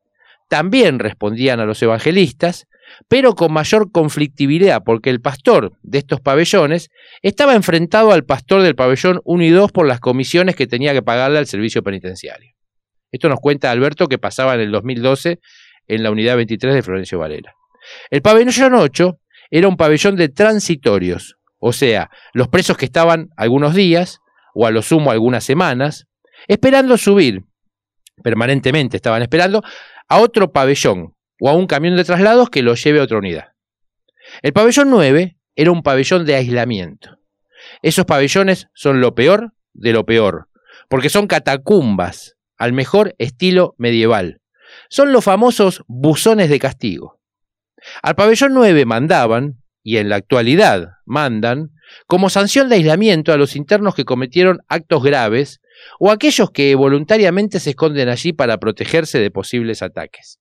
también respondían a los evangelistas, pero con mayor conflictividad, porque el pastor de estos pabellones estaba enfrentado al pastor del pabellón 1 y 2 por las comisiones que tenía que pagarle al servicio penitenciario. Esto nos cuenta Alberto que pasaba en el 2012 en la unidad 23 de Florencio Varela. El pabellón 8 era un pabellón de transitorios, o sea, los presos que estaban algunos días, o a lo sumo algunas semanas, esperando subir, permanentemente estaban esperando, a otro pabellón o a un camión de traslados que los lleve a otra unidad. El pabellón 9 era un pabellón de aislamiento. Esos pabellones son lo peor de lo peor, porque son catacumbas al mejor estilo medieval. Son los famosos buzones de castigo. Al pabellón 9 mandaban, y en la actualidad mandan, como sanción de aislamiento a los internos que cometieron actos graves o aquellos que voluntariamente se esconden allí para protegerse de posibles ataques.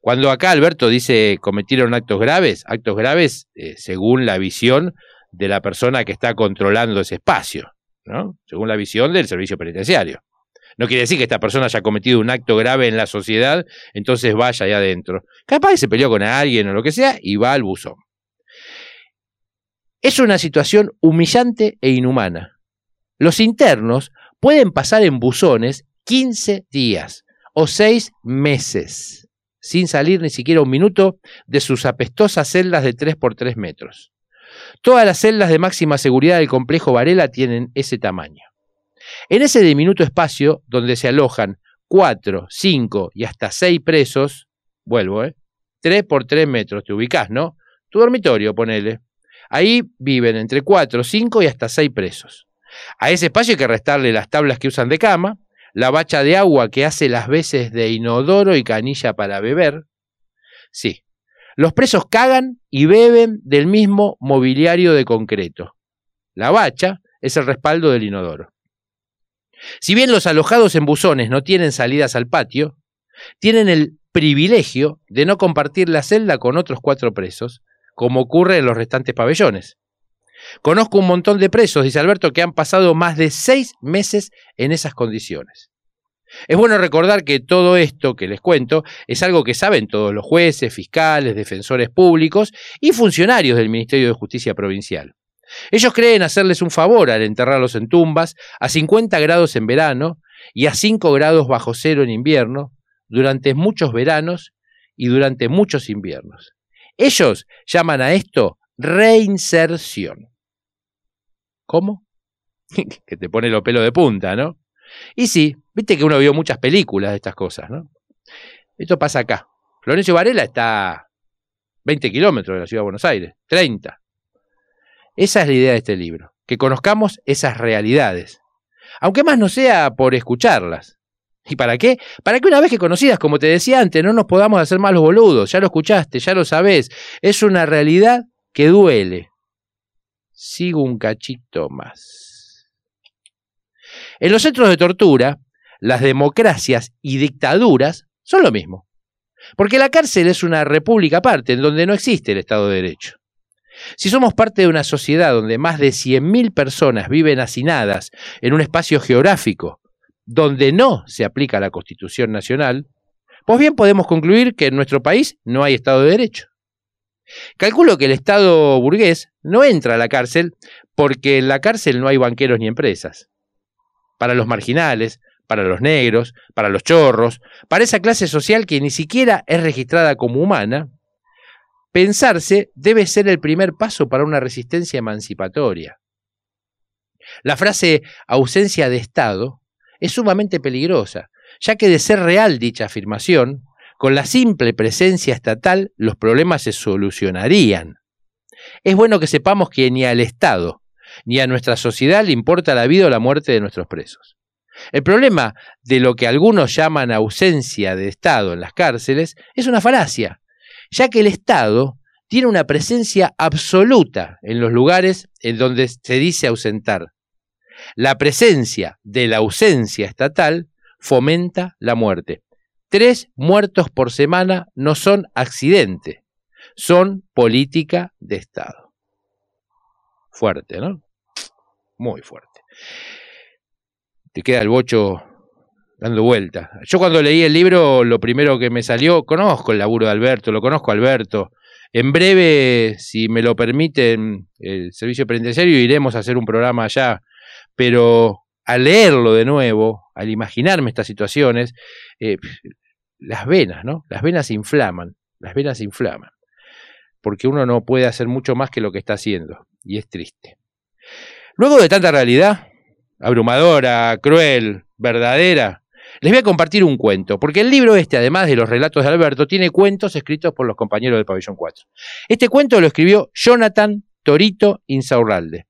Cuando acá Alberto dice cometieron actos graves, actos graves eh, según la visión de la persona que está controlando ese espacio, ¿no? según la visión del servicio penitenciario. No quiere decir que esta persona haya cometido un acto grave en la sociedad, entonces vaya allá adentro. Capaz se peleó con alguien o lo que sea y va al buzón. Es una situación humillante e inhumana. Los internos pueden pasar en buzones 15 días o 6 meses sin salir ni siquiera un minuto de sus apestosas celdas de 3 por 3 metros. Todas las celdas de máxima seguridad del complejo Varela tienen ese tamaño. En ese diminuto espacio donde se alojan 4, 5 y hasta 6 presos, vuelvo, ¿eh? 3 por 3 metros, te ubicás, ¿no? Tu dormitorio, ponele. Ahí viven entre 4, 5 y hasta 6 presos. A ese espacio hay que restarle las tablas que usan de cama, la bacha de agua que hace las veces de inodoro y canilla para beber. Sí, los presos cagan y beben del mismo mobiliario de concreto. La bacha es el respaldo del inodoro. Si bien los alojados en buzones no tienen salidas al patio, tienen el privilegio de no compartir la celda con otros cuatro presos, como ocurre en los restantes pabellones. Conozco un montón de presos, dice Alberto, que han pasado más de seis meses en esas condiciones. Es bueno recordar que todo esto que les cuento es algo que saben todos los jueces, fiscales, defensores públicos y funcionarios del Ministerio de Justicia Provincial. Ellos creen hacerles un favor al enterrarlos en tumbas a 50 grados en verano y a 5 grados bajo cero en invierno, durante muchos veranos y durante muchos inviernos. Ellos llaman a esto reinserción. ¿Cómo? que te pone los pelos de punta, ¿no? Y sí, viste que uno vio muchas películas de estas cosas, ¿no? Esto pasa acá. Florencio Varela está a 20 kilómetros de la ciudad de Buenos Aires, 30. Esa es la idea de este libro, que conozcamos esas realidades, aunque más no sea por escucharlas. ¿Y para qué? Para que una vez que conocidas, como te decía antes, no nos podamos hacer más los boludos, ya lo escuchaste, ya lo sabés, es una realidad que duele. Sigo un cachito más. En los centros de tortura, las democracias y dictaduras son lo mismo. Porque la cárcel es una república aparte, en donde no existe el Estado de Derecho. Si somos parte de una sociedad donde más de 100.000 personas viven hacinadas en un espacio geográfico donde no se aplica la Constitución Nacional, pues bien podemos concluir que en nuestro país no hay Estado de Derecho. Calculo que el Estado burgués no entra a la cárcel porque en la cárcel no hay banqueros ni empresas. Para los marginales, para los negros, para los chorros, para esa clase social que ni siquiera es registrada como humana, pensarse debe ser el primer paso para una resistencia emancipatoria. La frase ausencia de Estado es sumamente peligrosa, ya que de ser real dicha afirmación, con la simple presencia estatal los problemas se solucionarían. Es bueno que sepamos que ni al Estado ni a nuestra sociedad le importa la vida o la muerte de nuestros presos. El problema de lo que algunos llaman ausencia de Estado en las cárceles es una falacia, ya que el Estado tiene una presencia absoluta en los lugares en donde se dice ausentar. La presencia de la ausencia estatal fomenta la muerte. Tres muertos por semana no son accidente, son política de Estado. Fuerte, ¿no? Muy fuerte. Te queda el bocho dando vuelta. Yo cuando leí el libro, lo primero que me salió, conozco el laburo de Alberto, lo conozco Alberto. En breve, si me lo permiten, el servicio penitenciario, iremos a hacer un programa allá. Pero al leerlo de nuevo, al imaginarme estas situaciones, eh, las venas, ¿no? Las venas se inflaman, las venas se inflaman. Porque uno no puede hacer mucho más que lo que está haciendo. Y es triste. Luego de tanta realidad, abrumadora, cruel, verdadera, les voy a compartir un cuento, porque el libro este, además de los relatos de Alberto, tiene cuentos escritos por los compañeros del Pabellón 4. Este cuento lo escribió Jonathan Torito Insaurralde,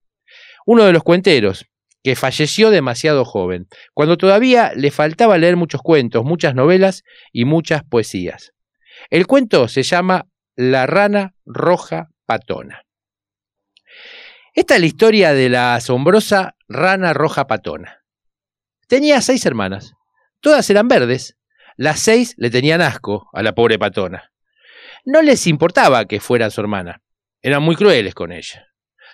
uno de los cuenteros que falleció demasiado joven, cuando todavía le faltaba leer muchos cuentos, muchas novelas y muchas poesías. El cuento se llama La rana roja patona. Esta es la historia de la asombrosa rana roja patona. Tenía seis hermanas. Todas eran verdes. Las seis le tenían asco a la pobre patona. No les importaba que fuera su hermana. Eran muy crueles con ella.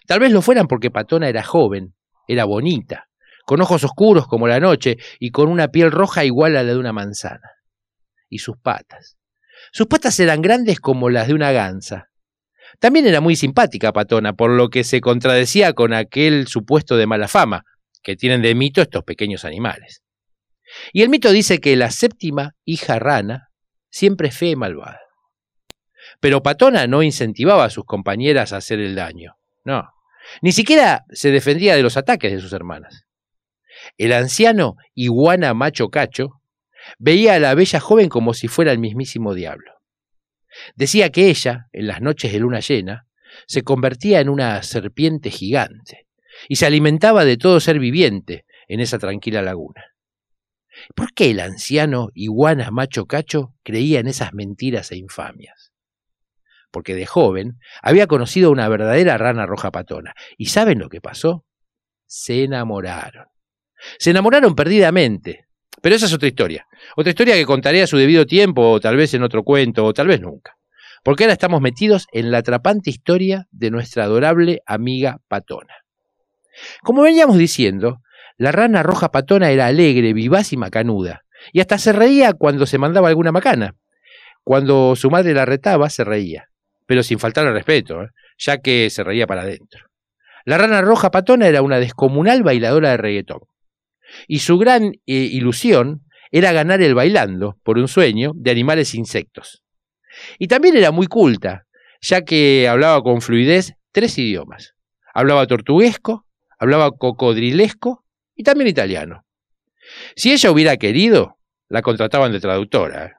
Tal vez lo fueran porque Patona era joven, era bonita, con ojos oscuros como la noche y con una piel roja igual a la de una manzana. Y sus patas. Sus patas eran grandes como las de una gansa. También era muy simpática Patona, por lo que se contradecía con aquel supuesto de mala fama que tienen de mito estos pequeños animales. Y el mito dice que la séptima hija rana siempre es fea y malvada. Pero Patona no incentivaba a sus compañeras a hacer el daño, no. Ni siquiera se defendía de los ataques de sus hermanas. El anciano iguana macho cacho veía a la bella joven como si fuera el mismísimo diablo. Decía que ella, en las noches de luna llena, se convertía en una serpiente gigante y se alimentaba de todo ser viviente en esa tranquila laguna. ¿Por qué el anciano iguana macho cacho creía en esas mentiras e infamias? Porque de joven había conocido a una verdadera rana roja patona. ¿Y saben lo que pasó? se enamoraron. Se enamoraron perdidamente. Pero esa es otra historia. Otra historia que contaré a su debido tiempo, o tal vez en otro cuento, o tal vez nunca. Porque ahora estamos metidos en la atrapante historia de nuestra adorable amiga Patona. Como veníamos diciendo, la rana roja Patona era alegre, vivaz y macanuda, y hasta se reía cuando se mandaba alguna macana. Cuando su madre la retaba, se reía, pero sin faltar al respeto, ¿eh? ya que se reía para adentro. La rana roja Patona era una descomunal bailadora de reggaetón, y su gran eh, ilusión era ganar el bailando, por un sueño, de animales insectos. Y también era muy culta, ya que hablaba con fluidez tres idiomas. Hablaba tortuguesco, hablaba cocodrilesco y también italiano. Si ella hubiera querido, la contrataban de traductora, ¿eh?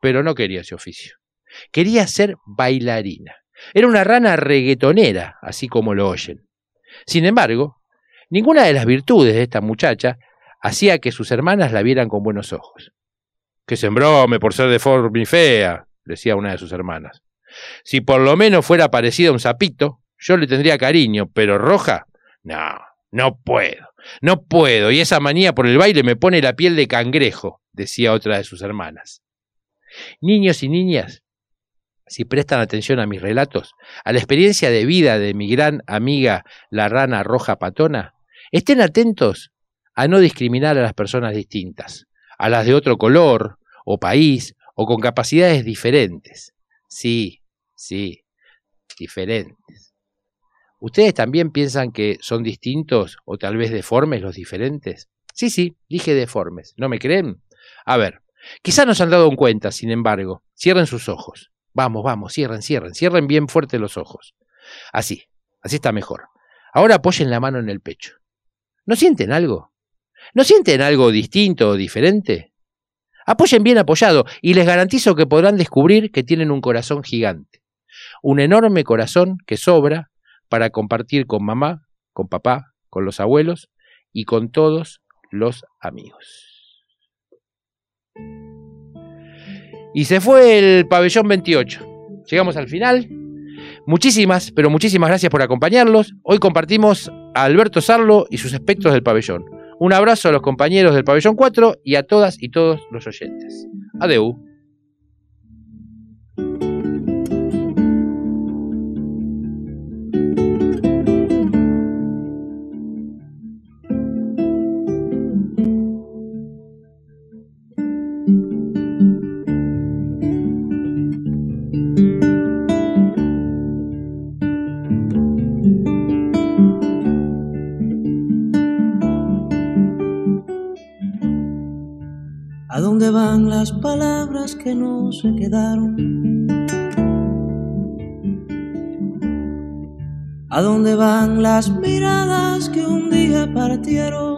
pero no quería ese oficio. Quería ser bailarina. Era una rana reggaetonera, así como lo oyen. Sin embargo, ninguna de las virtudes de esta muchacha hacía que sus hermanas la vieran con buenos ojos. Que se embrome por ser deforme y fea, decía una de sus hermanas. Si por lo menos fuera parecida a un sapito, yo le tendría cariño, pero roja, no, no puedo, no puedo, y esa manía por el baile me pone la piel de cangrejo, decía otra de sus hermanas. Niños y niñas, si prestan atención a mis relatos, a la experiencia de vida de mi gran amiga la rana roja patona, estén atentos a no discriminar a las personas distintas, a las de otro color o país o con capacidades diferentes. Sí, sí, diferentes. ¿Ustedes también piensan que son distintos o tal vez deformes los diferentes? Sí, sí, dije deformes. ¿No me creen? A ver, quizá no se han dado cuenta, sin embargo. Cierren sus ojos. Vamos, vamos, cierren, cierren, cierren bien fuerte los ojos. Así, así está mejor. Ahora apoyen la mano en el pecho. ¿No sienten algo? ¿No sienten algo distinto o diferente? Apoyen bien apoyado y les garantizo que podrán descubrir que tienen un corazón gigante. Un enorme corazón que sobra para compartir con mamá, con papá, con los abuelos y con todos los amigos. Y se fue el pabellón 28. Llegamos al final. Muchísimas, pero muchísimas gracias por acompañarlos. Hoy compartimos a Alberto Sarlo y sus espectros del pabellón. Un abrazo a los compañeros del pabellón 4 y a todas y todos los oyentes. Adeu. Las palabras que no se quedaron? ¿A dónde van las miradas que un día partieron?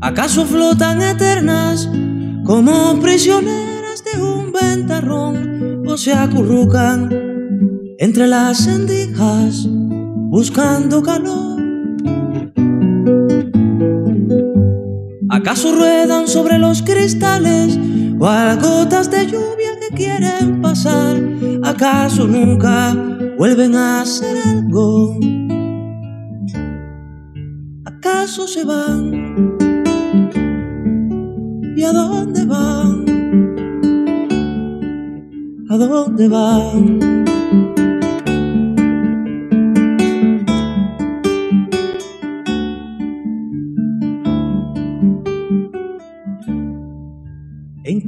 ¿Acaso flotan eternas como prisioneras de un ventarrón o se acurrucan entre las endijas buscando calor? ¿Acaso ruedan sobre los cristales cual gotas de lluvia que quieren pasar? ¿Acaso nunca vuelven a hacer algo? ¿Acaso se van? ¿Y a dónde van? ¿A dónde van?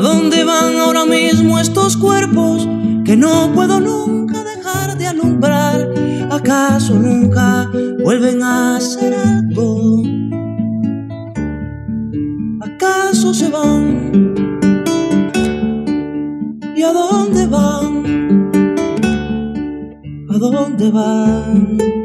¿A dónde van ahora mismo estos cuerpos que no puedo nunca dejar de alumbrar? ¿Acaso nunca vuelven a hacer algo? ¿Acaso se van? ¿Y a dónde van? ¿A dónde van?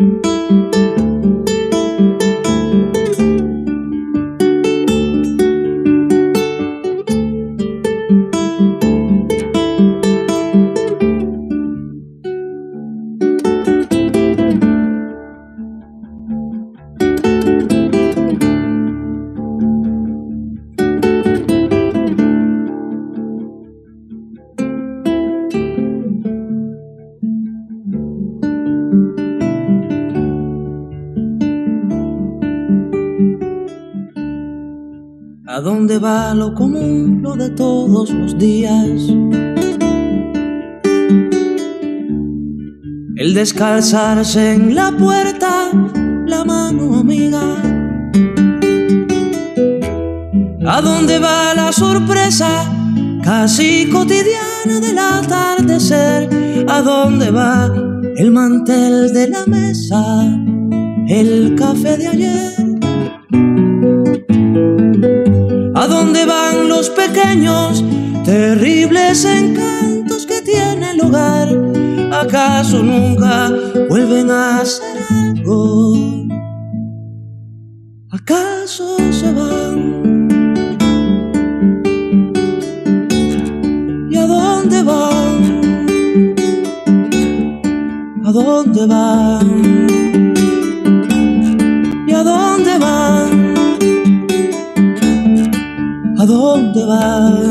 Va lo común, lo de todos los días? El descalzarse en la puerta, la mano amiga. ¿A dónde va la sorpresa casi cotidiana del atardecer? ¿A dónde va el mantel de la mesa, el café de ayer? Terribles encantos que tiene el hogar? ¿Acaso nunca vuelven a hacer algo? ¿Acaso se van? ¿Y a dónde van? ¿A dónde van? Dónde